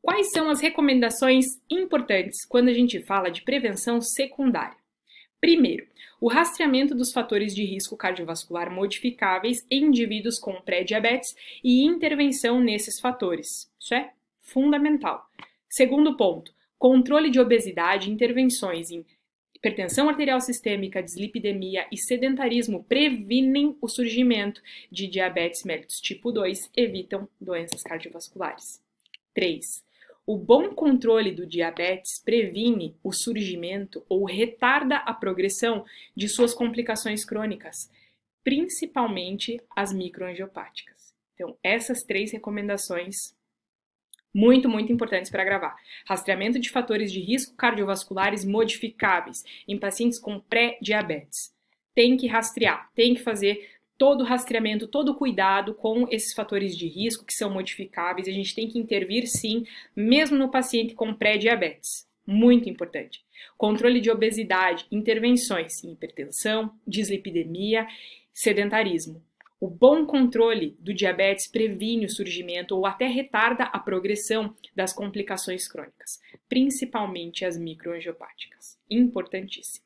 Quais são as recomendações importantes quando a gente fala de prevenção secundária? Primeiro, o rastreamento dos fatores de risco cardiovascular modificáveis em indivíduos com pré-diabetes e intervenção nesses fatores. Isso é fundamental. Segundo ponto, controle de obesidade intervenções em hipertensão arterial sistêmica, dislipidemia e sedentarismo previnem o surgimento de diabetes mellitus tipo 2, evitam doenças cardiovasculares. 3. O bom controle do diabetes previne o surgimento ou retarda a progressão de suas complicações crônicas, principalmente as microangiopáticas. Então, essas três recomendações muito, muito importantes para gravar. Rastreamento de fatores de risco cardiovasculares modificáveis em pacientes com pré-diabetes. Tem que rastrear, tem que fazer todo o rastreamento, todo o cuidado com esses fatores de risco que são modificáveis. A gente tem que intervir sim, mesmo no paciente com pré-diabetes. Muito importante. Controle de obesidade, intervenções em hipertensão, dislipidemia, sedentarismo. O bom controle do diabetes previne o surgimento ou até retarda a progressão das complicações crônicas, principalmente as microangiopáticas. Importantíssimo.